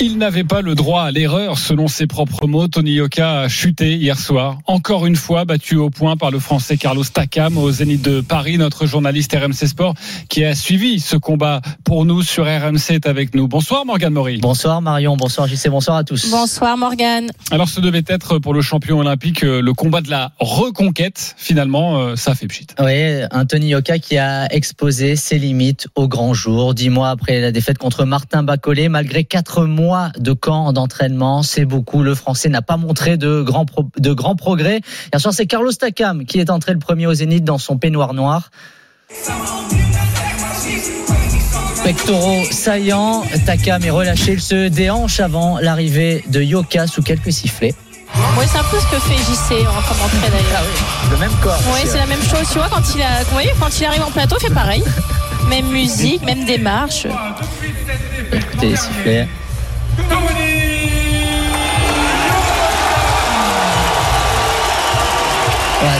Il n'avait pas le droit à l'erreur, selon ses propres mots. Tony Yoka a chuté hier soir. Encore une fois, battu au point par le Français Carlos Takam au Zénith de Paris. Notre journaliste RMC Sport qui a suivi ce combat pour nous sur RMC est avec nous. Bonsoir Morgane Maury. Bonsoir Marion, bonsoir JC, bonsoir à tous. Bonsoir Morgane. Alors ce devait être pour le champion olympique euh, le combat de la reconquête. Finalement, euh, ça fait pchit. Oui, un Tony Yoka qui a exposé ses limites au grand jour. Dix mois après la défaite contre Martin Bacolé, malgré quatre mois de camp d'entraînement, c'est beaucoup. Le Français n'a pas montré de grands, de grands progrès. Bien sûr, c'est Carlos Takam qui est entré le premier au Zénith dans son peignoir noir. Pectoraux saillants, Takam est relâché, il se déhanche avant l'arrivée de Yoka sous quelques sifflets. Oui, c'est un peu ce que fait JC en commentaire d'ailleurs. Ah le même corps. Oui, c'est la même chose. Tu vois, quand il, a, voyez, quand il arrive en plateau, il fait pareil. Même musique, même démarche. Écoutez les sifflets.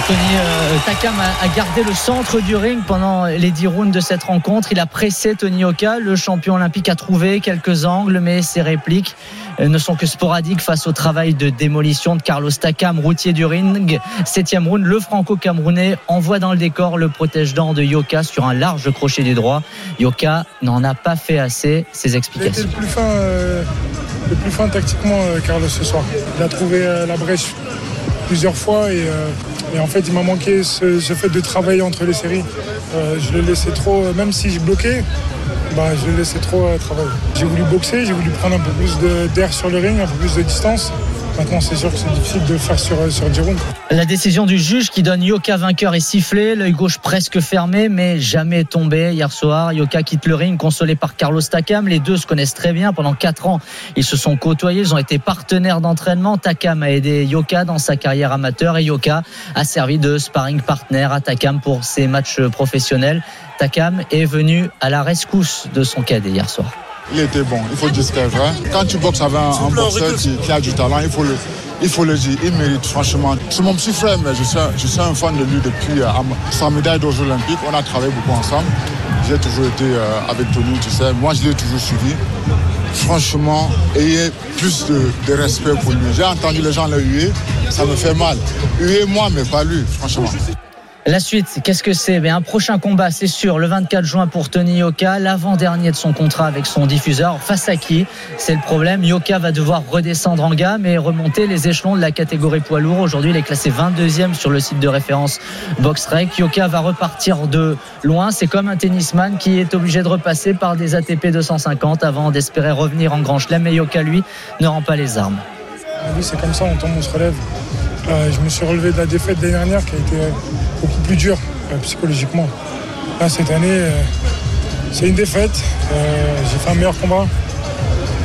Tony euh, Takam a, gardé le centre du ring pendant les 10 rounds de cette rencontre. Il a pressé Tony Oka. Le champion olympique a trouvé quelques angles, mais ses répliques euh, ne sont que sporadiques face au travail de démolition de Carlos Takam, routier du ring. Septième round, le franco-camerounais envoie dans le décor le protège-dent de Yoka sur un large crochet du droit. Yoka n'en a pas fait assez. Ses explications. Le plus fin, euh, le plus fin tactiquement, Carlos, ce soir. Il a trouvé la brèche plusieurs fois et, euh, et en fait, il m'a manqué ce, fait de travailler entre les séries. Euh, je le laissais trop, même si je bloquais, bah, je le laissais trop travailler. J'ai voulu boxer, j'ai voulu prendre un peu plus d'air sur le ring, un peu plus de distance. Maintenant, c'est sûr que c'est difficile de faire sur, sur 10 rounds. La décision du juge qui donne Yoka vainqueur est sifflée, l'œil gauche presque fermé, mais jamais tombé hier soir. Yoka quitte le ring, consolé par Carlos Takam. Les deux se connaissent très bien. Pendant 4 ans, ils se sont côtoyés, ils ont été partenaires d'entraînement. Takam a aidé Yoka dans sa carrière amateur et Yoka a servi de sparring partner à Takam pour ses matchs professionnels. Takam est venu à la rescousse de son cadet hier soir. Il était bon, il faut dire ce vrai. Quand tu boxes avec un, un boxeur qui, qui, a du talent, il faut le, il faut le dire. Il mérite franchement. C'est mon petit frère, mais je suis, je suis un fan de lui depuis euh, sa médaille d'or olympique. On a travaillé beaucoup ensemble. J'ai toujours été euh, avec Tony, tu sais. Moi, je l'ai toujours suivi. Franchement, ayez plus de, de respect pour lui. J'ai entendu les gens le huer, ça me fait mal. Huer moi, mais pas lui, franchement. La suite, qu'est-ce que c'est? Ben, Un prochain combat, c'est sûr, le 24 juin pour Tony Yoka, l'avant-dernier de son contrat avec son diffuseur. Face à qui? C'est le problème. Yoka va devoir redescendre en gamme et remonter les échelons de la catégorie poids lourd. Aujourd'hui, il est classé 22e sur le site de référence BoxRec. Yoka va repartir de loin. C'est comme un tennisman qui est obligé de repasser par des ATP 250 avant d'espérer revenir en grand chelem. Mais Yoka, lui, ne rend pas les armes. Oui, c'est comme ça, on tombe, on se relève. Euh, je me suis relevé de la défaite l'année dernière qui a été beaucoup plus dure euh, psychologiquement. Là, cette année, euh, c'est une défaite. J'ai fait un meilleur combat.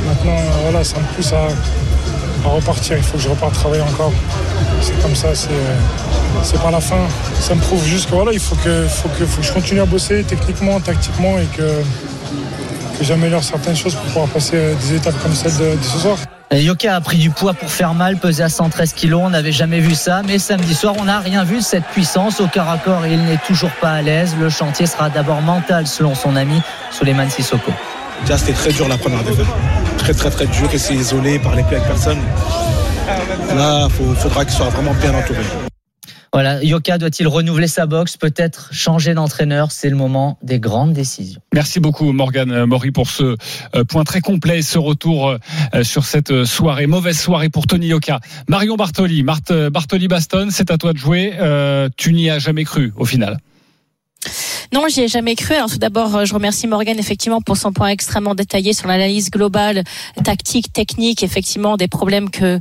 Maintenant, voilà, ça me pousse à, à, repartir. Il faut que je reparte travailler encore. C'est comme ça, c'est pas la fin. Ça me prouve juste que voilà, il faut que, faut que, faut que je continue à bosser techniquement, tactiquement et que, que j'améliore certaines choses pour pouvoir passer des étapes comme celle de, de ce soir. Yoka a pris du poids pour faire mal, pesé à 113 kg, on n'avait jamais vu ça, mais samedi soir on n'a rien vu de cette puissance au corps à corps il n'est toujours pas à l'aise. Le chantier sera d'abord mental selon son ami Suleiman Sissoko. Déjà c'était très dur la première défaite, très très très dur et c'est isolé, parler plus avec personne. Là il faudra qu'il soit vraiment bien entouré. Voilà, Yoka doit-il renouveler sa boxe, peut-être changer d'entraîneur? C'est le moment des grandes décisions. Merci beaucoup Morgane Maury pour ce point très complet, ce retour sur cette soirée. Mauvaise soirée pour Tony Yoka. Marion Bartoli, Bartoli Baston, c'est à toi de jouer. Euh, tu n'y as jamais cru au final Non, j'y ai jamais cru. Alors tout d'abord, euh, je remercie Morgan effectivement pour son point extrêmement détaillé sur l'analyse globale, tactique, technique, effectivement des problèmes que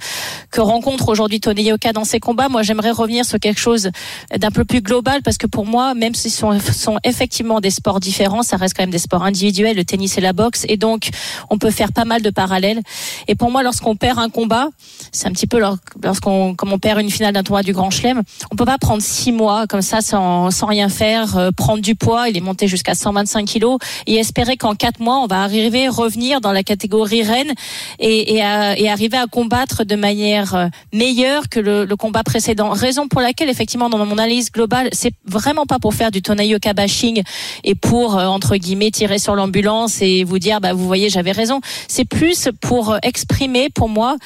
que rencontre aujourd'hui Tony Yoka dans ses combats. Moi, j'aimerais revenir sur quelque chose d'un peu plus global parce que pour moi, même si ce sont, sont effectivement des sports différents, ça reste quand même des sports individuels, le tennis et la boxe, et donc on peut faire pas mal de parallèles. Et pour moi, lorsqu'on perd un combat, c'est un petit peu lorsqu'on comme on perd une finale d'un tournoi du Grand Chelem, on peut pas prendre six mois comme ça sans, sans rien faire, euh, prendre du poids, il est monté jusqu'à 125 kilos, et espérer qu'en quatre mois, on va arriver, revenir dans la catégorie reine et, et, et arriver à combattre de manière euh, meilleure que le, le, combat précédent. Raison pour laquelle, effectivement, dans mon analyse globale, c'est vraiment pas pour faire du Tonayoka bashing et pour, euh, entre guillemets, tirer sur l'ambulance et vous dire, bah, vous voyez, j'avais raison. C'est plus pour exprimer, pour moi,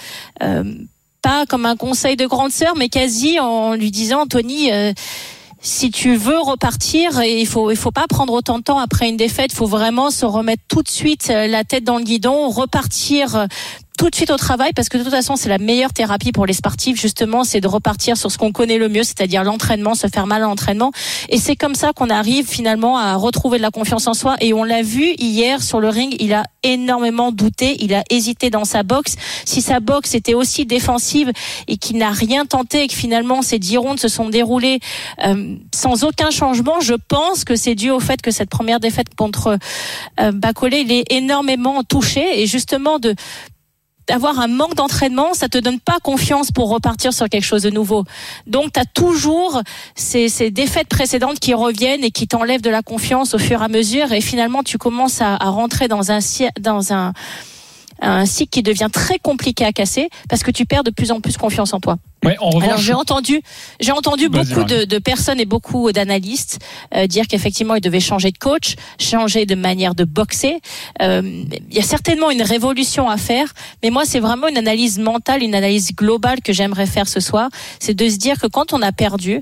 euh, pas comme un conseil de grande sœur, mais quasi en lui disant, Tony, euh, si tu veux repartir, il faut il faut pas prendre autant de temps après une défaite. Il faut vraiment se remettre tout de suite euh, la tête dans le guidon, repartir tout de suite au travail parce que de toute façon c'est la meilleure thérapie pour les sportifs justement c'est de repartir sur ce qu'on connaît le mieux c'est-à-dire l'entraînement se faire mal à l'entraînement. Et c'est comme ça qu'on arrive finalement à retrouver de la confiance en soi. Et on l'a vu hier sur le ring il a énormément douté il a hésité dans sa boxe. Si sa boxe était aussi défensive et qu'il n'a rien tenté et que finalement ces dix rondes se sont déroulées euh, sans aucun changement je pense que c'est dû au fait que cette première défaite contre euh, Bacolé il est énormément touché. Et justement de d'avoir un manque d'entraînement, ça te donne pas confiance pour repartir sur quelque chose de nouveau. Donc tu as toujours ces, ces, défaites précédentes qui reviennent et qui t'enlèvent de la confiance au fur et à mesure et finalement tu commences à, à rentrer dans un dans un un cycle qui devient très compliqué à casser parce que tu perds de plus en plus confiance en toi. Ouais, en revanche, Alors j'ai entendu, j'ai entendu beaucoup de, de, personnes et beaucoup d'analystes euh, dire qu'effectivement il devait changer de coach, changer de manière de boxer. Euh, il y a certainement une révolution à faire, mais moi c'est vraiment une analyse mentale, une analyse globale que j'aimerais faire ce soir, c'est de se dire que quand on a perdu,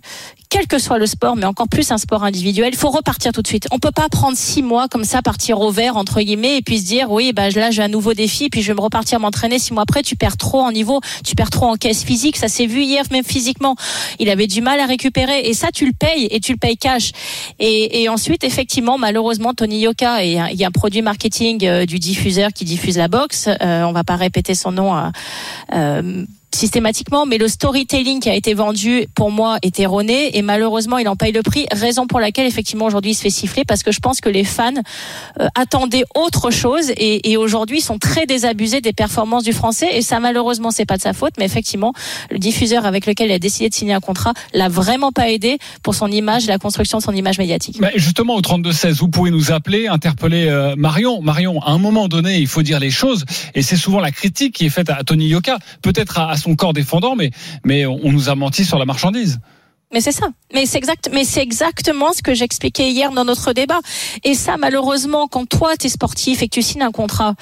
quel que soit le sport, mais encore plus un sport individuel, il faut repartir tout de suite. On peut pas prendre six mois comme ça, partir au vert entre guillemets, et puis se dire oui, bah là j'ai un nouveau défi, puis je vais me repartir m'entraîner six mois après. Tu perds trop en niveau, tu perds trop en caisse physique. Ça s'est vu hier, même physiquement, il avait du mal à récupérer, et ça tu le payes et tu le payes cash. Et, ensuite, effectivement, malheureusement, Tony Yoka, il y a un produit marketing euh, du diffuseur qui diffuse la boxe. Euh, on va pas répéter son nom. Euh, systématiquement, mais le storytelling qui a été vendu pour moi est erroné et malheureusement il en paye le prix. Raison pour laquelle effectivement aujourd'hui il se fait siffler parce que je pense que les fans euh, attendaient autre chose et, et aujourd'hui sont très désabusés des performances du français et ça malheureusement c'est pas de sa faute, mais effectivement le diffuseur avec lequel il a décidé de signer un contrat l'a vraiment pas aidé pour son image, la construction de son image médiatique. Mais justement au 32 16, vous pouvez nous appeler, interpeller euh, Marion. Marion, à un moment donné, il faut dire les choses et c'est souvent la critique qui est faite à Tony Yoka, peut-être à son corps défendant, mais, mais on nous a menti sur la marchandise. Mais c'est ça. Mais c'est exact. Mais c'est exactement ce que j'expliquais hier dans notre débat. Et ça, malheureusement, quand toi t'es sportif et que tu signes un contrat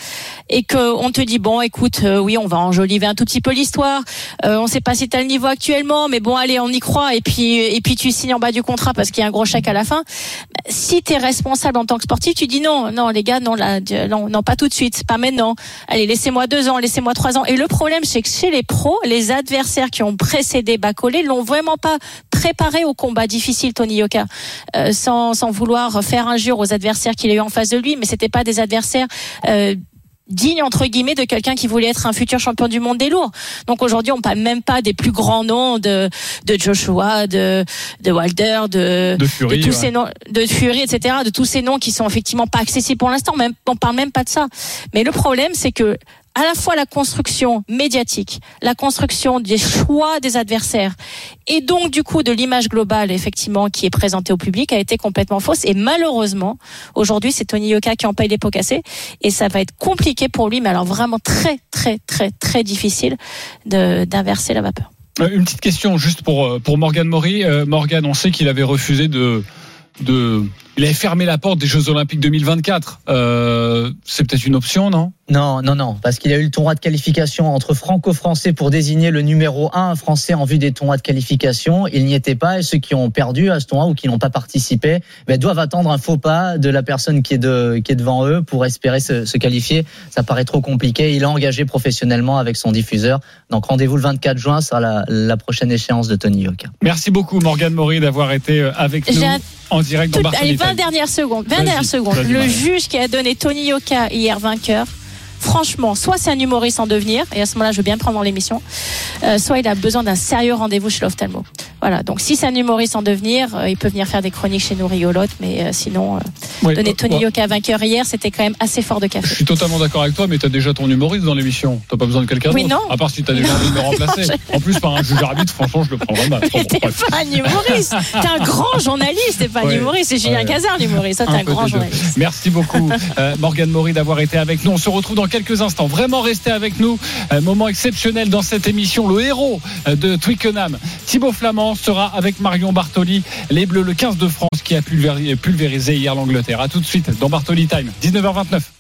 et que on te dit bon, écoute, euh, oui, on va enjoliver un tout petit peu l'histoire. Euh, on sait pas si t'as le niveau actuellement, mais bon, allez, on y croit. Et puis et puis tu signes en bas du contrat parce qu'il y a un gros chèque à la fin. Si t'es responsable en tant que sportif, tu dis non, non, les gars, non, là, non, non, pas tout de suite, pas maintenant. Allez, laissez-moi deux ans, laissez-moi trois ans. Et le problème, c'est que chez les pros, les adversaires qui ont précédé Bacolé l'ont vraiment pas préparé au combat difficile, Tony Yoka, euh, sans, sans vouloir faire injure aux adversaires qu'il a eu en face de lui, mais c'était pas des adversaires euh, dignes entre guillemets de quelqu'un qui voulait être un futur champion du monde des lourds. Donc aujourd'hui, on parle même pas des plus grands noms de de Joshua, de de Wilder, de de, Fury, de tous ouais. ces noms, de Fury, etc. De tous ces noms qui sont effectivement pas accessibles pour l'instant. Même on parle même pas de ça. Mais le problème, c'est que à la fois la construction médiatique, la construction des choix des adversaires et donc du coup de l'image globale effectivement qui est présentée au public a été complètement fausse et malheureusement aujourd'hui c'est Tony Yoka qui en paye les pots cassés et ça va être compliqué pour lui mais alors vraiment très très très très difficile d'inverser la vapeur. Euh, Une petite question juste pour euh, pour Morgan Maury. Euh, Morgan, on sait qu'il avait refusé de de il avait fermé la porte des Jeux Olympiques 2024. Euh, c'est peut-être une option, non? Non, non, non, parce qu'il y a eu le tournoi de qualification entre franco-français pour désigner le numéro 1 français en vue des tournois de qualification. Il n'y était pas et ceux qui ont perdu à ce tournoi ou qui n'ont pas participé ben, doivent attendre un faux pas de la personne qui est, de, qui est devant eux pour espérer se, se qualifier. Ça paraît trop compliqué. Il a engagé professionnellement avec son diffuseur. Donc rendez-vous le 24 juin, ce sera la, la prochaine échéance de Tony Yoka. Merci beaucoup Morgan Maury d'avoir été euh, avec nous en direct dans allez, 20 Time. dernières secondes. 20 Vas-y, dernières secondes. Le juge qui a donné Tony Yoka hier vainqueur. Franchement, soit c'est un humoriste en devenir, et à ce moment-là, je veux bien le prendre dans l'émission, euh, soit il a besoin d'un sérieux rendez-vous chez l'ophtalmo. Voilà, donc si c'est un humoriste en devenir, euh, il peut venir faire des chroniques chez nous rigolotes, mais euh, sinon, euh, Ouais, donner euh, Tony ouais. Yoka vainqueur hier, c'était quand même assez fort de Je café. suis totalement d'accord avec toi, mais t'as déjà ton humoriste dans l'émission. T'as pas besoin de quelqu'un Oui, d'autre. non. À part si t'as déjà envie de me remplacer. En plus, par un juge arbitre, franchement, je le mal. Bon, T'es pas un humoriste, t'es un grand journaliste, t'es pas Ouais. un humoriste, c'est Julien Ouais. Cazard l'humoriste, t'es Un un grand journaliste. Merci beaucoup, euh, Morgane Maury, d'avoir été avec nous. On se retrouve dans quelques instants. Vraiment, restez avec nous. Un moment exceptionnel dans cette émission. Le héros euh, de Twickenham, Thibaut Flamand, sera avec Marion Bartoli, les Bleus, le 15 de France, qui a pulvéri- pulvérisé hier l'Angleterre. À tout de suite dans Bartoli Time, 19h29.